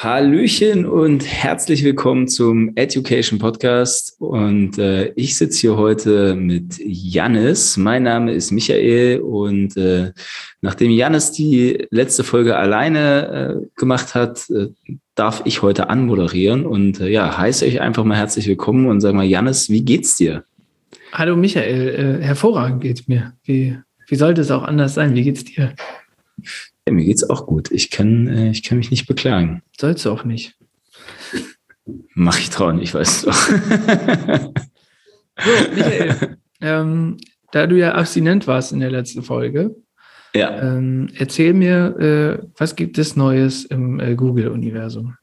Hallöchen und herzlich willkommen zum Education Podcast. Und äh, ich sitze hier heute mit Jannis. Mein Name ist Michael und äh, nachdem Jannis die letzte Folge alleine äh, gemacht hat, äh, darf ich heute anmoderieren und äh, ja, heiße euch einfach mal herzlich willkommen und sag mal, Jannis, wie geht's dir? Hallo Michael, äh, hervorragend geht's mir. Wie, wie sollte es auch anders sein? Wie geht's dir? Ja, mir geht's auch gut. Ich kann, äh, ich kann mich nicht beklagen. Sollst du auch nicht. Mach ich trauen, ich weiß doch. so, Michael, ähm, da du ja abstinent warst in der letzten Folge, ja. ähm, erzähl mir, äh, was gibt es Neues im äh, Google-Universum?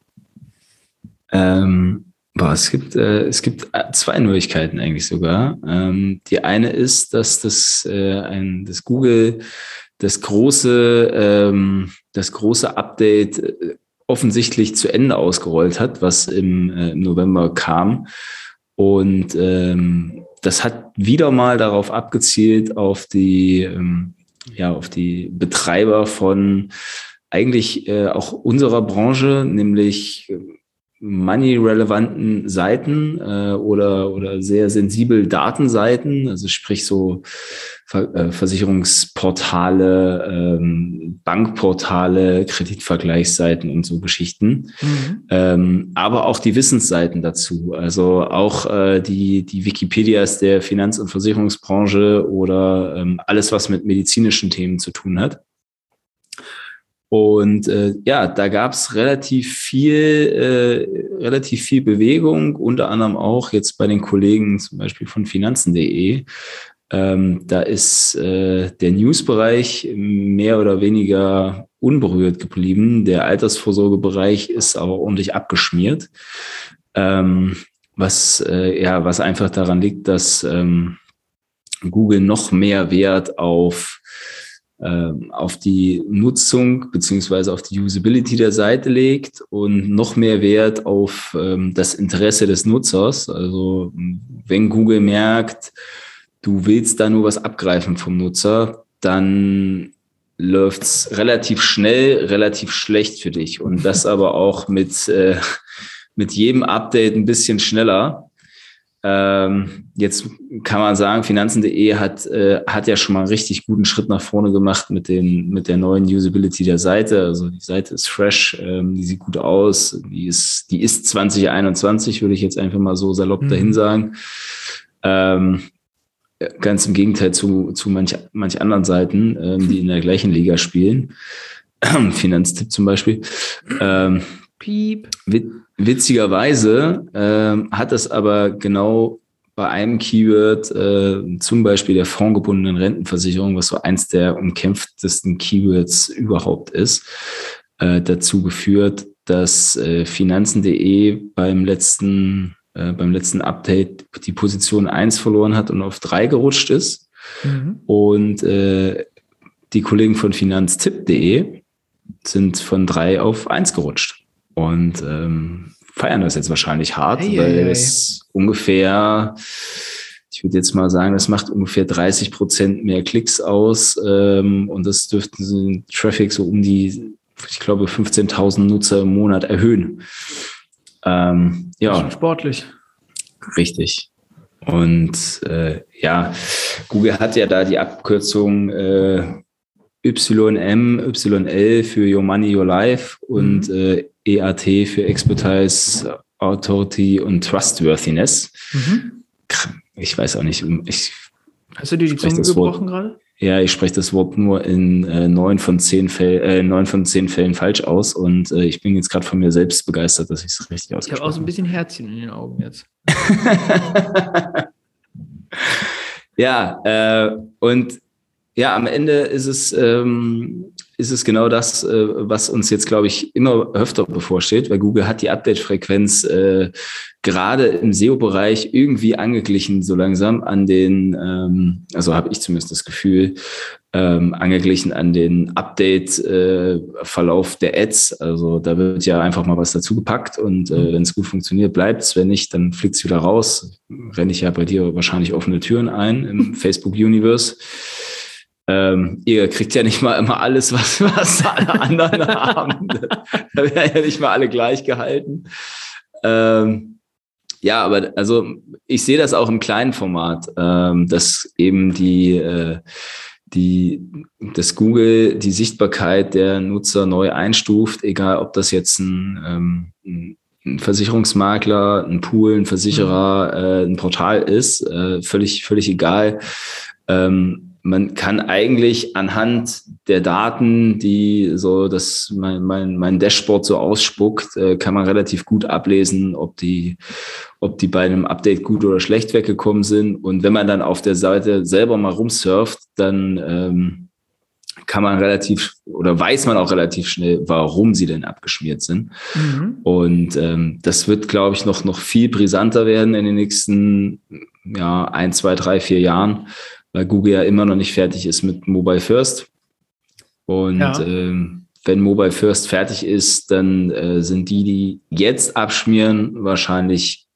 Ähm, boah, es gibt, äh, es gibt äh, zwei Neuigkeiten eigentlich sogar. Ähm, die eine ist, dass das, äh, ein, das Google das große, ähm, das große Update äh, offensichtlich zu Ende ausgerollt hat, was im, äh, November kam. Und ähm, das hat wieder mal darauf abgezielt, auf die, ähm, ja, auf die Betreiber von eigentlich äh, auch unserer Branche, nämlich äh, money-relevanten Seiten äh, oder, oder sehr sensibel Datenseiten, also sprich so Ver äh, Versicherungsportale, ähm, Bankportale, Kreditvergleichsseiten und so Geschichten, mhm. ähm, aber auch die Wissensseiten dazu, also auch äh, die, die Wikipedias der Finanz- und Versicherungsbranche oder ähm, alles, was mit medizinischen Themen zu tun hat. Und äh, ja, da gab es relativ viel, äh, relativ viel Bewegung, unter anderem auch jetzt bei den Kollegen zum Beispiel von Finanzen.de. Ähm, da ist äh, der Newsbereich mehr oder weniger unberührt geblieben. Der Altersvorsorgebereich ist aber ordentlich abgeschmiert. Ähm, was, äh, ja, was einfach daran liegt, dass ähm, Google noch mehr Wert auf auf die Nutzung beziehungsweise auf die Usability der Seite legt und noch mehr Wert auf ähm, das Interesse des Nutzers. Also wenn Google merkt, du willst da nur was abgreifen vom Nutzer, dann läuft's relativ schnell, relativ schlecht für dich. Und das aber auch mit, äh, mit jedem Update ein bisschen schneller. Ähm, jetzt kann man sagen, Finanzen.de hat, äh, hat ja schon mal einen richtig guten Schritt nach vorne gemacht mit, den, mit der neuen Usability der Seite. Also die Seite ist fresh, ähm, die sieht gut aus, die ist, die ist 2021, würde ich jetzt einfach mal so salopp mhm. dahin sagen. Ähm, ganz im Gegenteil zu, zu manch, manch anderen Seiten, ähm, die in der gleichen Liga spielen. Finanztipp zum Beispiel. Ähm, Piep. Witzigerweise äh, hat es aber genau bei einem Keyword, äh, zum Beispiel der fondgebundenen Rentenversicherung, was so eins der umkämpftesten Keywords überhaupt ist, äh, dazu geführt, dass äh, Finanzen.de beim letzten, äh, beim letzten Update die Position eins verloren hat und auf drei gerutscht ist. Mhm. Und äh, die Kollegen von Finanztipp.de sind von drei auf eins gerutscht und ähm, feiern das jetzt wahrscheinlich hart, hey, weil hey, es hey. ungefähr, ich würde jetzt mal sagen, das macht ungefähr 30 Prozent mehr Klicks aus ähm, und das dürfte den Traffic so um die, ich glaube, 15.000 Nutzer im Monat erhöhen. Ähm, ja. sportlich. Richtig. Und äh, ja, Google hat ja da die Abkürzung äh, YM, YL für Your Money, Your Life und mhm. äh, EAT für Expertise, Authority und Trustworthiness. Mhm. Ich weiß auch nicht. Ich Hast du dir die Zunge gebrochen gerade? Ja, ich spreche das Wort nur in äh, neun von zehn Fällen, äh, neun von zehn Fällen falsch aus und äh, ich bin jetzt gerade von mir selbst begeistert, dass ich es richtig ausgesprochen habe. Ich habe auch so ein bisschen Herzchen in den Augen jetzt. ja, äh, und ja, am Ende ist es, ähm, ist es genau das, äh, was uns jetzt, glaube ich, immer öfter bevorsteht, weil Google hat die Update-Frequenz äh, gerade im SEO-Bereich irgendwie angeglichen, so langsam an den, ähm, also habe ich zumindest das Gefühl, ähm, angeglichen an den Update-Verlauf äh, der Ads. Also da wird ja einfach mal was dazu gepackt und äh, wenn es gut funktioniert, bleibt es. Wenn nicht, dann fliegt es wieder raus. Renne ich ja bei dir wahrscheinlich offene Türen ein im Facebook-Universe. Ähm, ihr kriegt ja nicht mal immer alles, was, was alle anderen haben. Da werden ja nicht mal alle gleich gehalten. Ähm, ja, aber also ich sehe das auch im kleinen Format, ähm, dass eben die äh, die, dass Google die Sichtbarkeit der Nutzer neu einstuft, egal ob das jetzt ein, ähm, ein Versicherungsmakler, ein Pool, ein Versicherer, mhm. äh, ein Portal ist, äh, völlig, völlig egal. Ähm, man kann eigentlich anhand der Daten, die so das mein, mein, mein Dashboard so ausspuckt, äh, kann man relativ gut ablesen, ob die, ob die bei einem Update gut oder schlecht weggekommen sind. Und wenn man dann auf der Seite selber mal rumsurft, dann ähm, kann man relativ oder weiß man auch relativ schnell, warum sie denn abgeschmiert sind. Mhm. Und ähm, das wird, glaube ich, noch, noch viel brisanter werden in den nächsten ja, ein, zwei, drei, vier Jahren weil Google ja immer noch nicht fertig ist mit Mobile First. Und ja. ähm, wenn Mobile First fertig ist, dann äh, sind die, die jetzt abschmieren, wahrscheinlich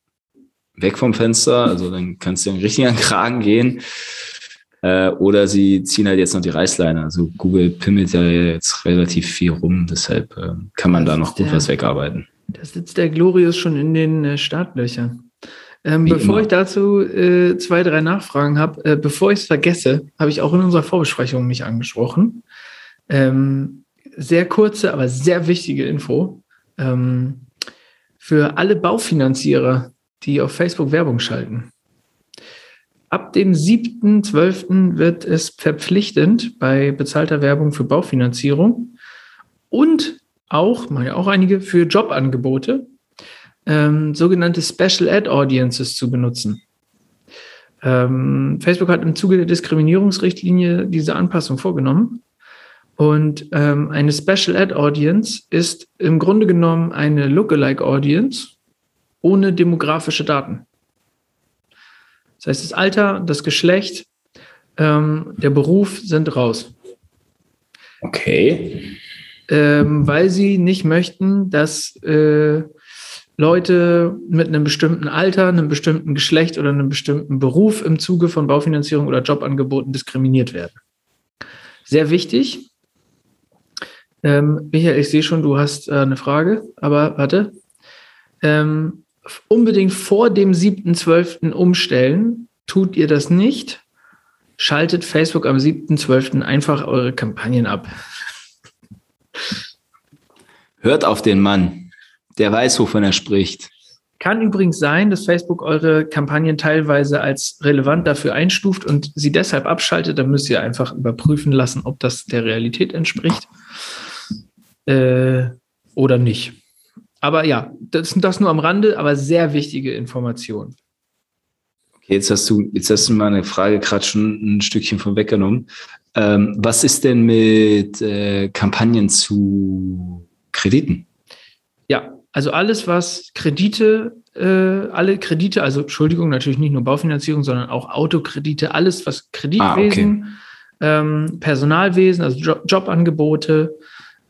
weg vom Fenster. Also dann kannst du den Kragen gehen. Äh, oder sie ziehen halt jetzt noch die Reißleine. Also Google pimmelt ja jetzt relativ viel rum, deshalb äh, kann man da noch gut der, was wegarbeiten. Da sitzt der Glorious schon in den äh, Startlöchern. Ähm, bevor immer. ich dazu äh, zwei, drei Nachfragen habe, äh, bevor ich es vergesse, habe ich auch in unserer Vorbesprechung mich angesprochen. Ähm, sehr kurze, aber sehr wichtige Info. Ähm, für alle Baufinanzierer, die auf Facebook Werbung schalten. Ab dem 7.12. wird es verpflichtend bei bezahlter Werbung für Baufinanzierung und auch, mal ja auch einige, für Jobangebote ähm, sogenannte Special Ad Audiences zu benutzen. Ähm, Facebook hat im Zuge der Diskriminierungsrichtlinie diese Anpassung vorgenommen. Und ähm, eine Special Ad Audience ist im Grunde genommen eine Lookalike Audience ohne demografische Daten. Das heißt, das Alter, das Geschlecht, ähm, der Beruf sind raus. Okay. Ähm, weil sie nicht möchten, dass äh, Leute mit einem bestimmten Alter, einem bestimmten Geschlecht oder einem bestimmten Beruf im Zuge von Baufinanzierung oder Jobangeboten diskriminiert werden. Sehr wichtig. Ähm, Michael, ich sehe schon, du hast äh, eine Frage, aber warte. Ähm, unbedingt vor dem 7.12. umstellen. Tut ihr das nicht? Schaltet Facebook am 7.12. einfach eure Kampagnen ab. Hört auf den Mann. Der weiß, wovon er spricht. Kann übrigens sein, dass Facebook eure Kampagnen teilweise als relevant dafür einstuft und sie deshalb abschaltet. Da müsst ihr einfach überprüfen lassen, ob das der Realität entspricht äh, oder nicht. Aber ja, das, das nur am Rande, aber sehr wichtige Informationen. Okay, jetzt hast du, jetzt hast du meine Frage gerade schon ein Stückchen von weggenommen. Ähm, was ist denn mit äh, Kampagnen zu Krediten? Ja, also alles, was Kredite, äh, alle Kredite, also Entschuldigung, natürlich nicht nur Baufinanzierung, sondern auch Autokredite, alles, was Kreditwesen, ah, okay. ähm, Personalwesen, also Job Jobangebote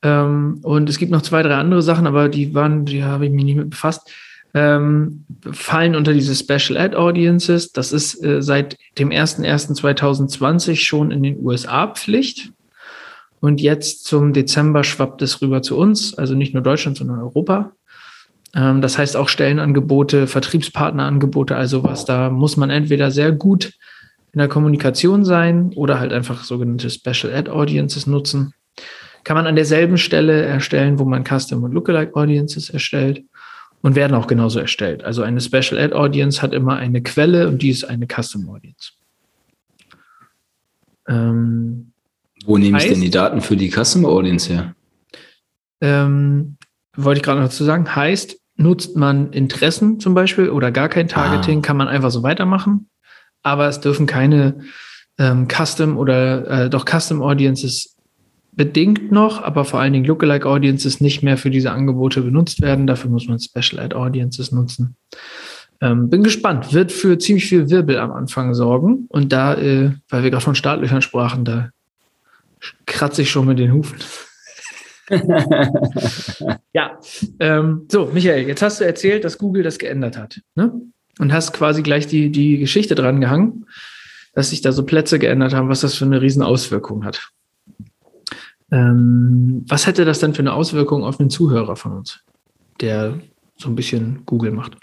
ähm, und es gibt noch zwei, drei andere Sachen, aber die waren, die habe ich mich nicht mit befasst, ähm, fallen unter diese Special Ad Audiences. Das ist äh, seit dem 01.01.2020 schon in den USA Pflicht. Und jetzt zum Dezember schwappt es rüber zu uns, also nicht nur Deutschland, sondern Europa. Ähm, das heißt auch Stellenangebote, Vertriebspartnerangebote, also was, da muss man entweder sehr gut in der Kommunikation sein oder halt einfach sogenannte Special Ad Audiences nutzen. Kann man an derselben Stelle erstellen, wo man Custom und Lookalike Audiences erstellt und werden auch genauso erstellt. Also eine Special Ad Audience hat immer eine Quelle und die ist eine Custom Audience. Ähm, wo nehme heißt, ich denn die Daten für die Custom Audience her? Ähm, wollte ich gerade noch dazu sagen, heißt, nutzt man Interessen zum Beispiel oder gar kein Targeting, ah. kann man einfach so weitermachen. Aber es dürfen keine ähm, Custom oder äh, doch Custom Audiences bedingt noch, aber vor allen Dingen Lookalike Audiences nicht mehr für diese Angebote benutzt werden. Dafür muss man Special Ad Audiences nutzen. Ähm, bin gespannt. Wird für ziemlich viel Wirbel am Anfang sorgen. Und da, äh, weil wir gerade von Startlöchern sprachen, da kratze ich schon mit den Hufen. ja, ähm, so, Michael, jetzt hast du erzählt, dass Google das geändert hat. Ne? Und hast quasi gleich die, die Geschichte dran gehangen, dass sich da so Plätze geändert haben, was das für eine riesen Auswirkung hat. Ähm, was hätte das denn für eine Auswirkung auf den Zuhörer von uns, der so ein bisschen Google macht?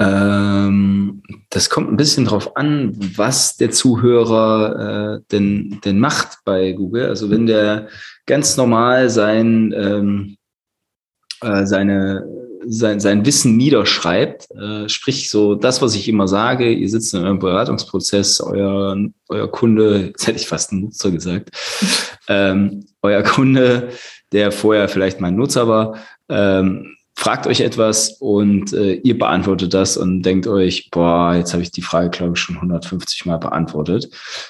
Ähm, das kommt ein bisschen drauf an, was der Zuhörer äh, denn, denn macht bei Google. Also wenn der ganz normal sein, ähm, äh, seine, sein, sein Wissen niederschreibt, äh, sprich so das, was ich immer sage, ihr sitzt in eurem Beratungsprozess, euer, euer Kunde, jetzt hätte ich fast einen Nutzer gesagt, ähm, euer Kunde, der vorher vielleicht mein Nutzer war, ähm, fragt euch etwas und äh, ihr beantwortet das und denkt euch, boah, jetzt habe ich die Frage, glaube ich, schon 150 Mal beantwortet.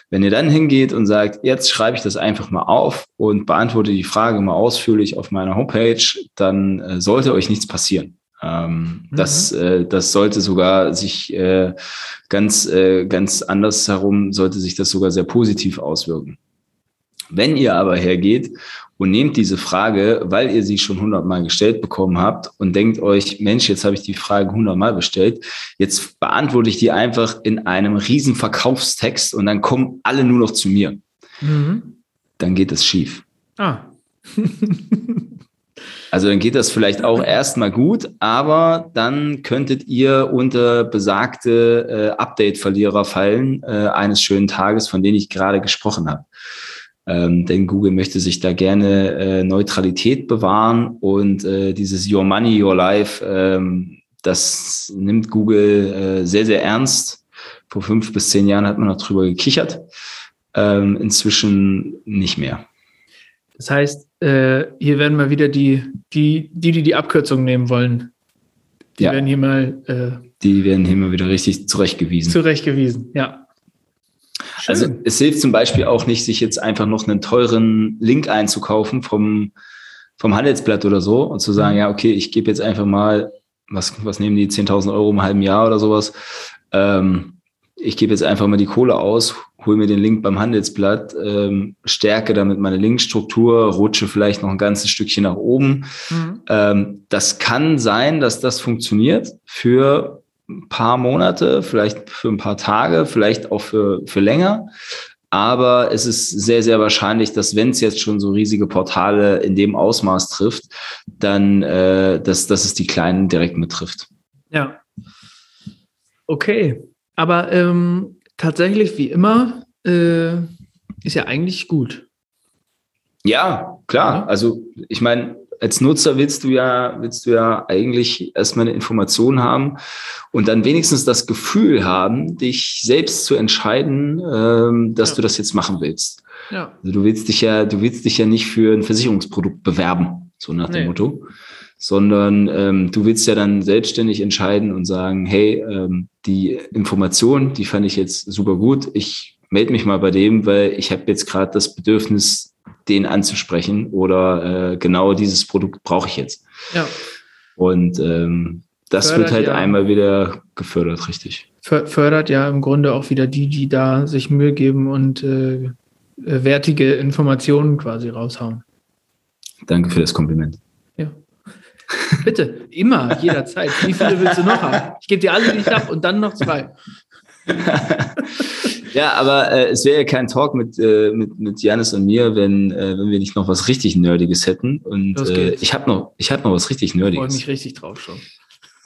Wenn ihr dann hingeht und sagt, jetzt schreibe ich das einfach mal auf und beantworte die Frage mal ausführlich auf meiner Homepage, dann äh, sollte euch nichts passieren. Ähm, mhm. das, äh, das sollte sogar sich äh, ganz, äh, ganz anders herum, sollte sich das sogar sehr positiv auswirken. Wenn ihr aber hergeht und nehmt diese Frage, weil ihr sie schon hundertmal gestellt bekommen habt und denkt euch, Mensch, jetzt habe ich die Frage hundertmal bestellt, jetzt beantworte ich die einfach in einem riesen Verkaufstext und dann kommen alle nur noch zu mir. Mhm. Dann geht es schief. Ah. also dann geht das vielleicht auch erstmal gut, aber dann könntet ihr unter besagte äh, Update-Verlierer fallen äh, eines schönen Tages, von denen ich gerade gesprochen habe. Ähm, denn Google möchte sich da gerne äh, Neutralität bewahren und äh, dieses Your Money, Your Life, ähm, das nimmt Google äh, sehr, sehr ernst. Vor fünf bis zehn Jahren hat man noch drüber gekichert. Ähm, inzwischen nicht mehr. Das heißt, äh, hier werden mal wieder die, die, die, die die Abkürzung nehmen wollen, die ja. werden hier mal. Äh, die werden hier mal wieder richtig zurechtgewiesen. Zurechtgewiesen, ja. Also es hilft zum Beispiel auch nicht, sich jetzt einfach noch einen teuren Link einzukaufen vom, vom Handelsblatt oder so und zu sagen, mhm. ja, okay, ich gebe jetzt einfach mal, was, was nehmen die, 10.000 Euro im halben Jahr oder sowas. Ähm, ich gebe jetzt einfach mal die Kohle aus, hole mir den Link beim Handelsblatt, ähm, stärke damit meine Linkstruktur, rutsche vielleicht noch ein ganzes Stückchen nach oben. Mhm. Ähm, das kann sein, dass das funktioniert für ein paar Monate, vielleicht für ein paar Tage, vielleicht auch für, für länger. Aber es ist sehr, sehr wahrscheinlich, dass wenn es jetzt schon so riesige Portale in dem Ausmaß trifft, dann, äh, dass, dass es die Kleinen direkt mittrifft. Ja. Okay. Aber ähm, tatsächlich, wie immer, äh, ist ja eigentlich gut. Ja, klar. Also ich meine, als Nutzer willst du ja, willst du ja eigentlich erstmal eine Information haben und dann wenigstens das Gefühl haben, dich selbst zu entscheiden, ähm, dass ja. du das jetzt machen willst. Ja. Also du willst dich ja, du willst dich ja nicht für ein Versicherungsprodukt bewerben, so nach dem Motto, sondern ähm, du willst ja dann selbstständig entscheiden und sagen, hey, ähm, die Information, die fand ich jetzt super gut. Ich melde mich mal bei dem, weil ich habe jetzt gerade das Bedürfnis, den anzusprechen oder äh, genau dieses Produkt brauche ich jetzt. Ja. Und ähm, das fördert wird halt ja, einmal wieder gefördert, richtig. Fördert ja im Grunde auch wieder die, die da sich Mühe geben und äh, wertige Informationen quasi raushauen. Danke für das Kompliment. Ja. Bitte, immer, jederzeit. Wie viele willst du noch haben? Ich gebe dir alle, die ich habe und dann noch zwei. Ja, aber äh, es wäre ja kein Talk mit, äh, mit, mit Janis und mir, wenn, äh, wenn wir nicht noch was richtig Nerdiges hätten. Und äh, ich habe noch, ich hab noch was richtig Nerdiges. Ich freue mich richtig drauf schon.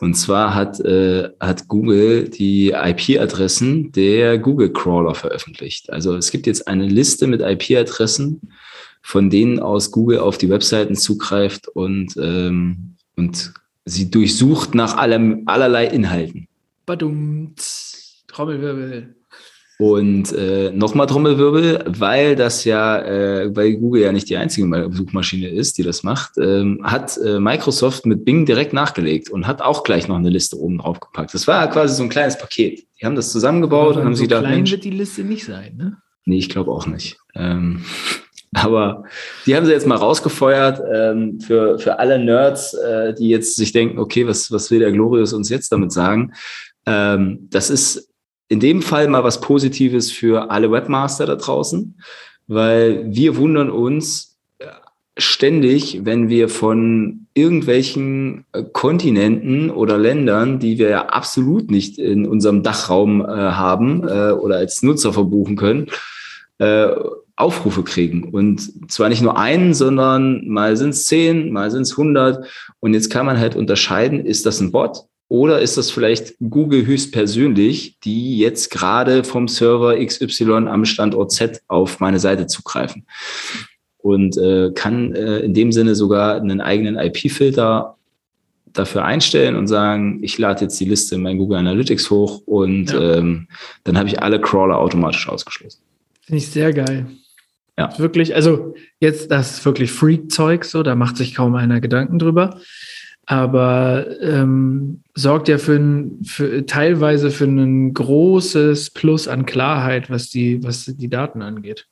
Und zwar hat, äh, hat Google die IP-Adressen der Google-Crawler veröffentlicht. Also es gibt jetzt eine Liste mit IP-Adressen, von denen aus Google auf die Webseiten zugreift und, ähm, und sie durchsucht nach allem, allerlei Inhalten. Badum, Trommelwirbel. Und äh, nochmal Trommelwirbel, weil das ja, äh, weil Google ja nicht die einzige Suchmaschine ist, die das macht, ähm, hat äh, Microsoft mit Bing direkt nachgelegt und hat auch gleich noch eine Liste oben drauf gepackt. Das war quasi so ein kleines Paket. Die haben das zusammengebaut und haben so sie da. Klein wird die Liste nicht sein, ne? Nee, ich glaube auch nicht. Ähm, Aber die haben sie jetzt mal rausgefeuert ähm, für, für alle Nerds, äh, die jetzt sich denken, okay, was, was will der Glorious uns jetzt damit sagen? Ähm, das ist in dem Fall mal was Positives für alle Webmaster da draußen, weil wir wundern uns äh, ständig, wenn wir von irgendwelchen äh, Kontinenten oder Ländern, die wir ja absolut nicht in unserem Dachraum äh, haben äh, oder als Nutzer verbuchen können, äh, Aufrufe kriegen. Und zwar nicht nur einen, sondern mal sind es zehn, mal sind es hundert. Und jetzt kann man halt unterscheiden, ist das ein Bot oder ist das vielleicht Google höchstpersönlich, die jetzt gerade vom Server XY am Standort Z auf meine Seite zugreifen? Und äh, kann äh, in dem Sinne sogar einen eigenen IP-Filter dafür einstellen und sagen, ich lade jetzt die Liste in mein Google Analytics hoch und ja. ähm, dann habe ich alle Crawler automatisch ausgeschlossen. Finde ich sehr geil. Ja. Wirklich, also jetzt das ist wirklich Freak-Zeug, so, da macht sich kaum einer Gedanken drüber. Aber ähm, sorgt ja für, ein, für teilweise für ein großes Plus an Klarheit, was die, was die Daten angeht.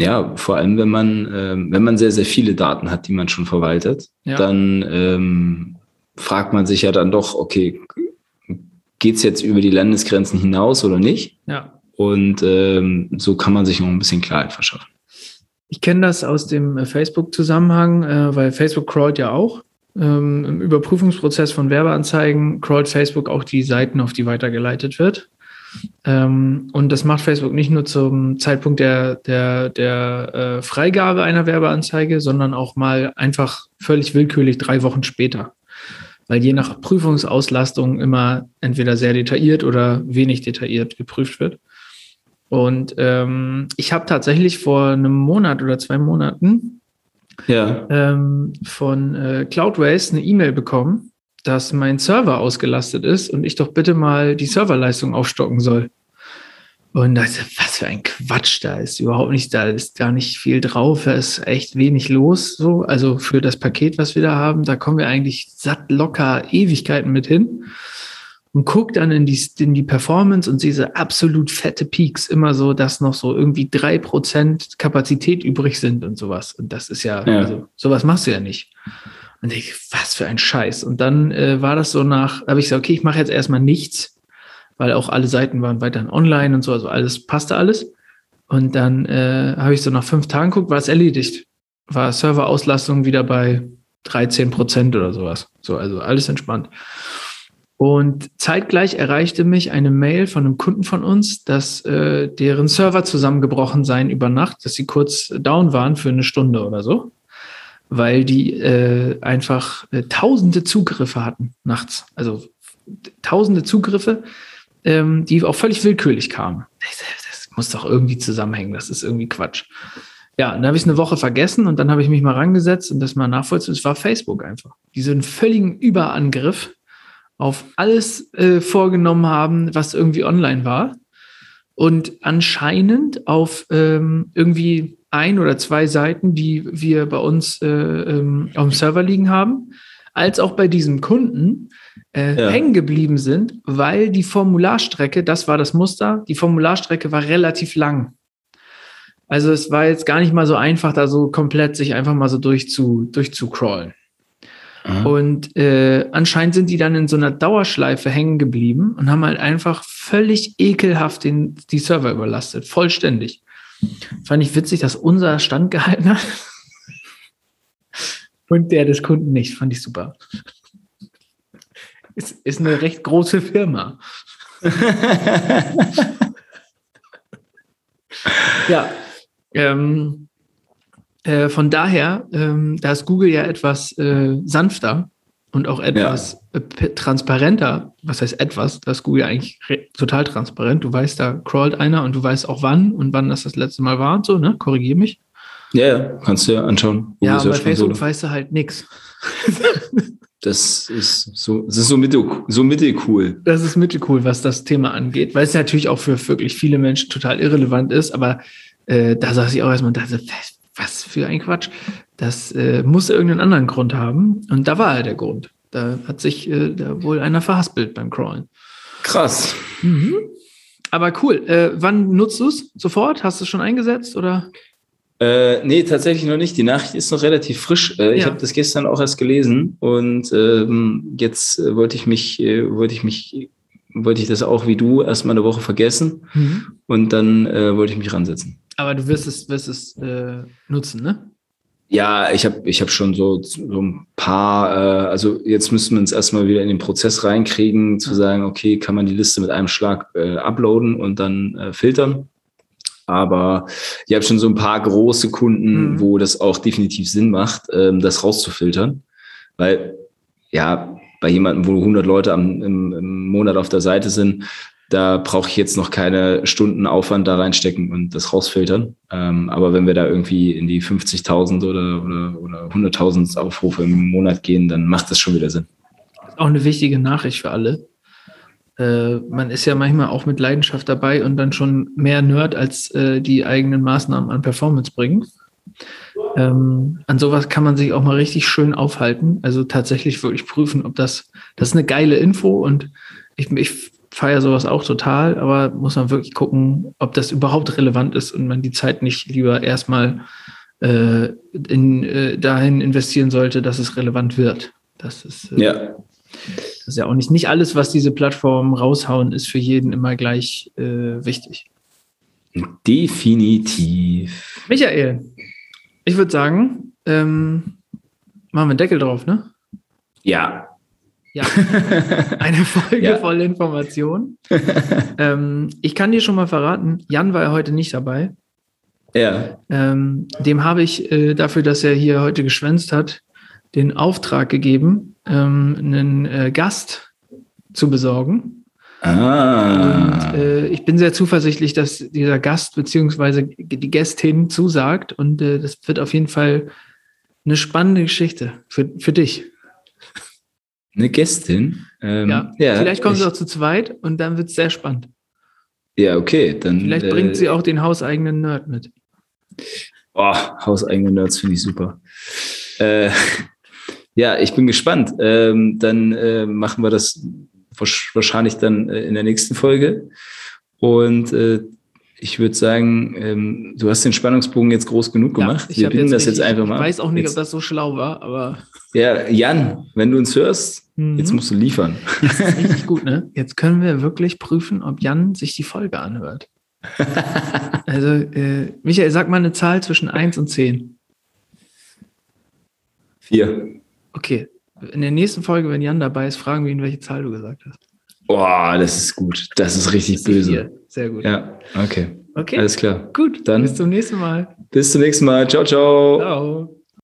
Ja, vor allem wenn man, ähm, wenn man sehr, sehr viele Daten hat, die man schon verwaltet, ja. dann ähm, fragt man sich ja dann doch, okay, geht's jetzt über die Landesgrenzen hinaus oder nicht? Ja. Und ähm, so kann man sich noch ein bisschen Klarheit verschaffen. Ich kenne das aus dem äh, Facebook-Zusammenhang, äh, weil Facebook crawlt ja auch. Ähm, Im Überprüfungsprozess von Werbeanzeigen crawlt Facebook auch die Seiten, auf die weitergeleitet wird. Ähm, und das macht Facebook nicht nur zum Zeitpunkt der, der, der äh, Freigabe einer Werbeanzeige, sondern auch mal einfach völlig willkürlich drei Wochen später. Weil je nach Prüfungsauslastung immer entweder sehr detailliert oder wenig detailliert geprüft wird. Und ähm, ich habe tatsächlich vor einem Monat oder zwei Monaten ja. ähm, von äh, Cloudways eine E-Mail bekommen, dass mein Server ausgelastet ist und ich doch bitte mal die Serverleistung aufstocken soll. Und dachte, was für ein Quatsch, da ist überhaupt nicht, da ist gar nicht viel drauf, da ist echt wenig los, so. Also für das Paket, was wir da haben, da kommen wir eigentlich satt locker Ewigkeiten mit hin und gucke dann in die, in die Performance und diese absolut fette Peaks immer so, dass noch so irgendwie drei Prozent Kapazität übrig sind und sowas. Und das ist ja, ja. Also, sowas machst du ja nicht. Und ich, was für ein Scheiß. Und dann äh, war das so nach, habe ich gesagt, okay, ich mache jetzt erstmal nichts, weil auch alle Seiten waren weiterhin online und so, also alles passte alles. Und dann äh, habe ich so nach fünf Tagen geguckt, war es erledigt. War Serverauslastung wieder bei 13 Prozent oder sowas. So, also alles entspannt. Und zeitgleich erreichte mich eine Mail von einem Kunden von uns, dass äh, deren Server zusammengebrochen seien über Nacht, dass sie kurz down waren für eine Stunde oder so, weil die äh, einfach äh, tausende Zugriffe hatten nachts. Also tausende Zugriffe, ähm, die auch völlig willkürlich kamen. Das, muss doch irgendwie zusammenhängen, das ist irgendwie Quatsch. Ja, dann habe ich eine Woche vergessen und dann habe ich mich mal rangesetzt und das mal nachvollziehen. Es war Facebook einfach. Diesen völligen Überangriff auf alles äh, vorgenommen haben, was irgendwie online war. Und anscheinend auf ähm, irgendwie ein oder zwei Seiten, die wir bei uns äh, ähm, auf dem Server liegen haben, als auch bei diesem Kunden äh, ja. hängen geblieben sind, weil die Formularstrecke, das war das Muster, die Formularstrecke war relativ lang. Also es war jetzt gar nicht mal so einfach, da so komplett sich einfach mal so durchzu, durchzucrawlen. Mhm. Und äh, anscheinend sind die dann in so einer Dauerschleife hängen geblieben und haben halt einfach völlig ekelhaft den, die Server überlastet, vollständig. Fand ich witzig, dass unser Stand gehalten hat und der des Kunden nicht. Fand ich super. Ist, ist eine recht große Firma. ja. Ähm, äh, von daher, ähm, da ist Google ja etwas äh, sanfter und auch etwas ja. äh, transparenter. Was heißt etwas? Da ist Google eigentlich total transparent. Du weißt, da crawlt einer und du weißt auch wann und wann das das letzte Mal war und so, ne? Korrigier mich. Ja, ja, kannst du ja anschauen. Google ja, bei Facebook so. weißt du halt nichts. Das ist so, das ist so mittel, so mittelcool. Das ist mittelcool, was das Thema angeht, weil es natürlich auch für wirklich viele Menschen total irrelevant ist, aber äh, da saß ich auch erstmal und dachte, was für ein Quatsch. Das äh, muss irgendeinen anderen Grund haben. Und da war er der Grund. Da hat sich äh, da wohl einer verhaspelt beim Crawlen. Krass. Mhm. Aber cool. Äh, wann nutzt du es? Sofort? Hast du es schon eingesetzt oder? Äh, nee, tatsächlich noch nicht. Die Nachricht ist noch relativ frisch. Äh, ja. Ich habe das gestern auch erst gelesen und ähm, jetzt äh, wollte ich mich, äh, wollte ich mich, wollte ich das auch wie du erstmal eine Woche vergessen mhm. und dann äh, wollte ich mich ransetzen. Aber du wirst es, wirst es äh, nutzen, ne? Ja, ich habe ich hab schon so, so ein paar, äh, also jetzt müssen wir uns erstmal wieder in den Prozess reinkriegen, zu sagen, okay, kann man die Liste mit einem Schlag äh, uploaden und dann äh, filtern. Aber ich habe schon so ein paar große Kunden, mhm. wo das auch definitiv Sinn macht, ähm, das rauszufiltern. Weil, ja, bei jemandem, wo 100 Leute am, im, im Monat auf der Seite sind, da brauche ich jetzt noch keine Stunden Aufwand da reinstecken und das rausfiltern. Ähm, aber wenn wir da irgendwie in die 50.000 oder, oder, oder 100.000 Aufrufe im Monat gehen, dann macht das schon wieder Sinn. Auch eine wichtige Nachricht für alle. Äh, man ist ja manchmal auch mit Leidenschaft dabei und dann schon mehr Nerd, als äh, die eigenen Maßnahmen an Performance bringen. Ähm, an sowas kann man sich auch mal richtig schön aufhalten. Also tatsächlich wirklich prüfen, ob das, das ist eine geile Info und ich, ich feiere sowas auch total, aber muss man wirklich gucken, ob das überhaupt relevant ist und man die Zeit nicht lieber erstmal äh, in, äh, dahin investieren sollte, dass es relevant wird. Das ist, äh, ja. das ist ja auch nicht, nicht alles, was diese Plattformen raushauen, ist für jeden immer gleich äh, wichtig. Definitiv. Michael, ich würde sagen, ähm, machen wir einen Deckel drauf, ne? Ja, ja, eine Folge ja. voll Information. ähm, ich kann dir schon mal verraten, Jan war ja heute nicht dabei. Ja. Ähm, dem habe ich äh, dafür, dass er hier heute geschwänzt hat, den Auftrag gegeben, ähm, einen äh, Gast zu besorgen. Ah. Und äh, ich bin sehr zuversichtlich, dass dieser Gast bzw. die Gästin zusagt und äh, das wird auf jeden Fall eine spannende Geschichte für, für dich. Eine Gästin? Ähm, ja. ja. vielleicht kommen sie auch zu zweit und dann wird es sehr spannend. Ja, okay. Dann, vielleicht äh, bringt sie auch den hauseigenen Nerd mit. Oh, hauseigene Nerds finde ich super. Äh, ja, ich bin gespannt. Ähm, dann äh, machen wir das wahrscheinlich dann äh, in der nächsten Folge. Und äh, ich würde sagen, ähm, du hast den Spannungsbogen jetzt groß genug gemacht. Ja, Wir binden das jetzt einfach mal. Ich weiß auch nicht, jetzt. ob das so schlau war, aber. Ja, Jan, wenn du uns hörst, mhm. jetzt musst du liefern. Das ist richtig gut, ne? Jetzt können wir wirklich prüfen, ob Jan sich die Folge anhört. also, äh, Michael, sag mal eine Zahl zwischen 1 und 10. Vier. Okay. In der nächsten Folge, wenn Jan dabei ist, fragen wir ihn, welche Zahl du gesagt hast. Boah, das ist gut. Das ist richtig böse. Vier. Sehr gut. Ja, okay. Okay. Alles klar. Gut. Dann bis zum nächsten Mal. Bis zum nächsten Mal. Ciao, ciao. Ciao.